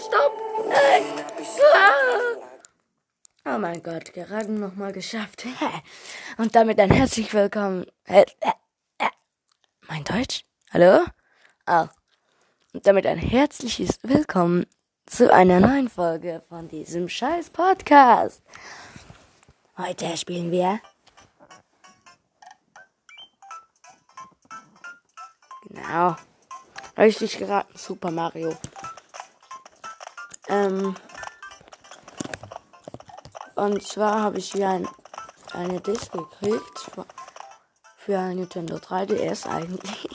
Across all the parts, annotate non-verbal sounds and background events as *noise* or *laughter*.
Stopp! Nein! Ah. Oh mein Gott, gerade nochmal geschafft. *laughs* Und damit ein herzlich willkommen. Mein Deutsch? Hallo? Oh. Und damit ein herzliches Willkommen zu einer neuen Folge von diesem scheiß Podcast. Heute spielen wir. Genau. Richtig geraten, Super Mario. Ähm. Und zwar habe ich hier ein, eine Disc gekriegt für, ein Nintendo 3DS eigentlich.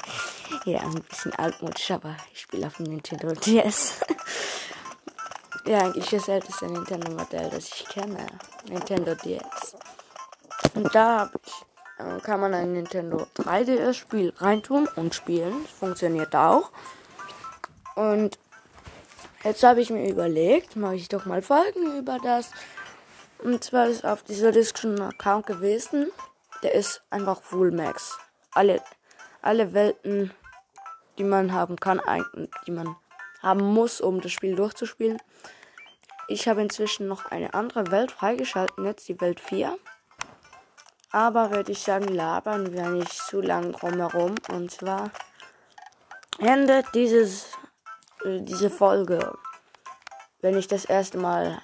*laughs* ja, ein bisschen altmodisch, aber ich spiele auf dem Nintendo DS. *laughs* ja, eigentlich das älteste Nintendo-Modell, das ich kenne. Nintendo DS. Und da ich äh, kann man ein Nintendo 3DS-Spiel reintun und spielen. Funktioniert auch. Und jetzt habe ich mir überlegt, mache ich doch mal Folgen über das. Und zwar ist auf dieser Disk schon ein Account gewesen. Der ist einfach Full Max. Alle, alle Welten, die man haben kann, die man haben muss, um das Spiel durchzuspielen. Ich habe inzwischen noch eine andere Welt freigeschalten, jetzt die Welt 4. Aber würde ich sagen, labern wir nicht zu lang drumherum. Und zwar endet dieses, diese Folge, wenn ich das erste Mal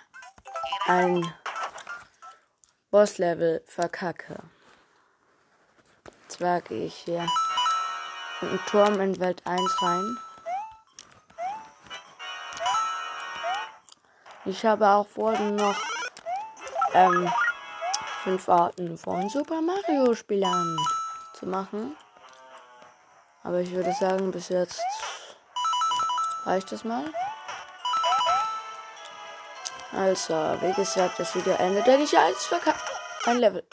ein Bosslevel verkacke. Zwar gehe ich hier in den Turm in Welt 1 rein. Ich habe auch vorhin noch ähm, fünf Arten von Super Mario Spielern zu machen. Aber ich würde sagen, bis jetzt reicht das mal. Also, wie gesagt, das Video endet, denn ich als verkackt. Ein Level.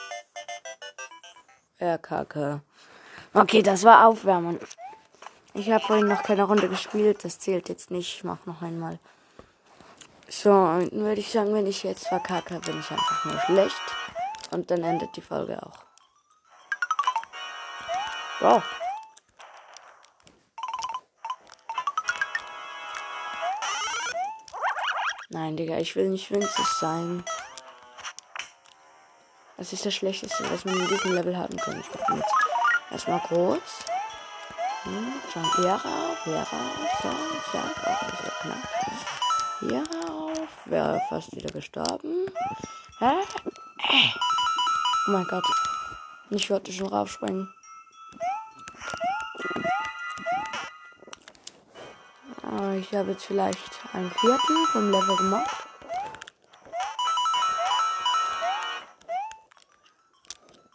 Ja, kacke. Okay, das war Aufwärmen. Ich habe vorhin noch keine Runde gespielt, das zählt jetzt nicht. Ich mach noch einmal. So, dann würde ich sagen, wenn ich jetzt verkacke, bin ich einfach nur schlecht. Und dann endet die Folge auch. Wow. Nein, Digga, ich will nicht winzig sein. Das ist das Schlechteste, was man in diesem Level haben kann. Ich bin jetzt erstmal groß. Hm, jump hier rauf, hier rauf, so, zack, auch nicht so knapp. Hier rauf, wäre fast wieder gestorben. Hä? Oh mein Gott. Ich wollte schon raufspringen. Ich habe jetzt vielleicht ein Viertel vom Level gemacht.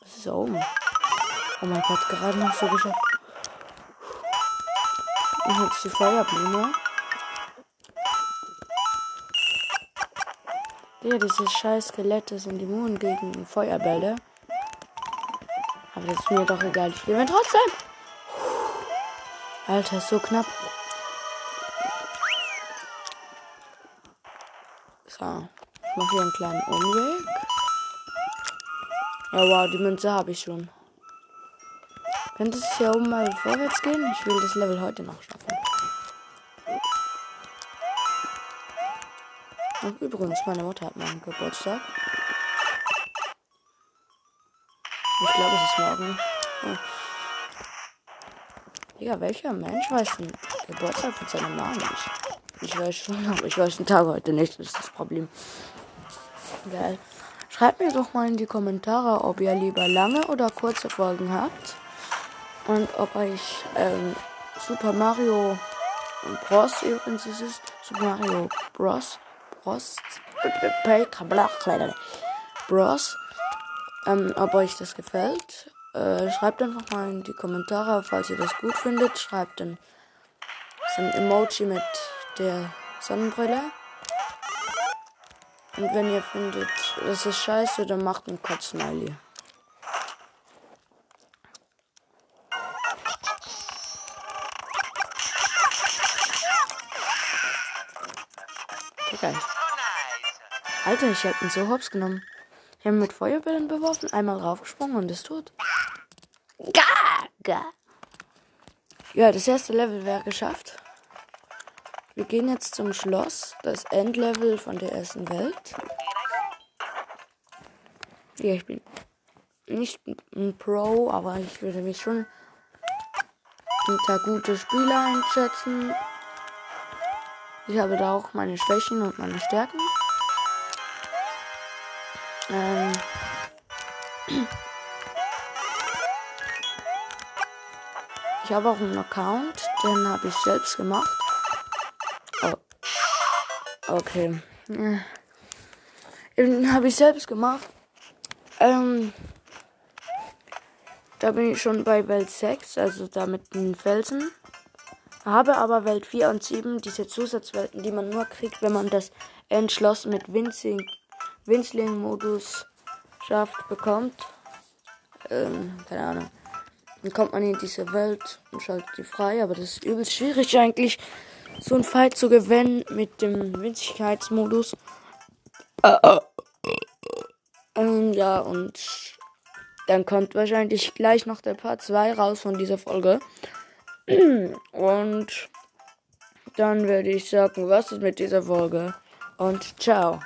Was ist oben? Oh mein Gott, gerade noch so geschafft. Und jetzt die Feuerblume. Ja, diese scheiß Skelette sind immun gegen Feuerbälle. Aber das ist mir doch egal. Ich gewinne trotzdem. Alter, ist so knapp. So. Ich mache hier einen kleinen Umweg. Ja, wow, die Münze habe ich schon. Könnte es hier oben mal vorwärts gehen? Ich will das Level heute noch schaffen. Und übrigens, meine Mutter hat morgen Geburtstag. Ich glaube, es ist morgen. Oh. Digga, welcher Mensch weiß den Geburtstag von seiner Mama nicht? Ich weiß schon, aber ich weiß den Tag heute nicht. Das ist das Problem. Geil. Schreibt mir doch mal in die Kommentare, ob ihr lieber lange oder kurze Folgen habt. Und ob euch ähm, Super Mario Bros. übrigens ist es Super Mario Bros. Bros. Bros. Ähm, ob euch das gefällt. Äh, schreibt einfach mal in die Kommentare, falls ihr das gut findet. Schreibt dann ein Emoji mit der Sonnenbrille. Und wenn ihr findet, das ist scheiße, dann macht ein Kotz-Smiley. Geil. Alter, ich hab ihn so hops genommen. Ich habe ihn mit Feuerbällen beworfen, einmal raufgesprungen und ist tot. Ja, das erste Level wäre geschafft. Wir gehen jetzt zum Schloss, das Endlevel von der ersten Welt. Ja, ich bin nicht ein Pro, aber ich würde mich schon unter gute Spieler einschätzen. Ich habe da auch meine Schwächen und meine Stärken. Ähm ich habe auch einen Account, den habe ich selbst gemacht. Okay. Den habe ich selbst gemacht. Ähm da bin ich schon bei Welt 6, also da mit den Felsen. Habe aber Welt 4 und 7, diese Zusatzwelten, die man nur kriegt, wenn man das Endschloss mit Winzling-Modus schafft, bekommt. Ähm, keine Ahnung. Dann kommt man in diese Welt und schaltet die frei, aber das ist übelst schwierig eigentlich, so ein Fight zu gewinnen mit dem Winzigkeitsmodus. Äh. Ähm, ja, und dann kommt wahrscheinlich gleich noch der Part 2 raus von dieser Folge. Und dann werde ich sagen, was ist mit dieser Folge. Und ciao.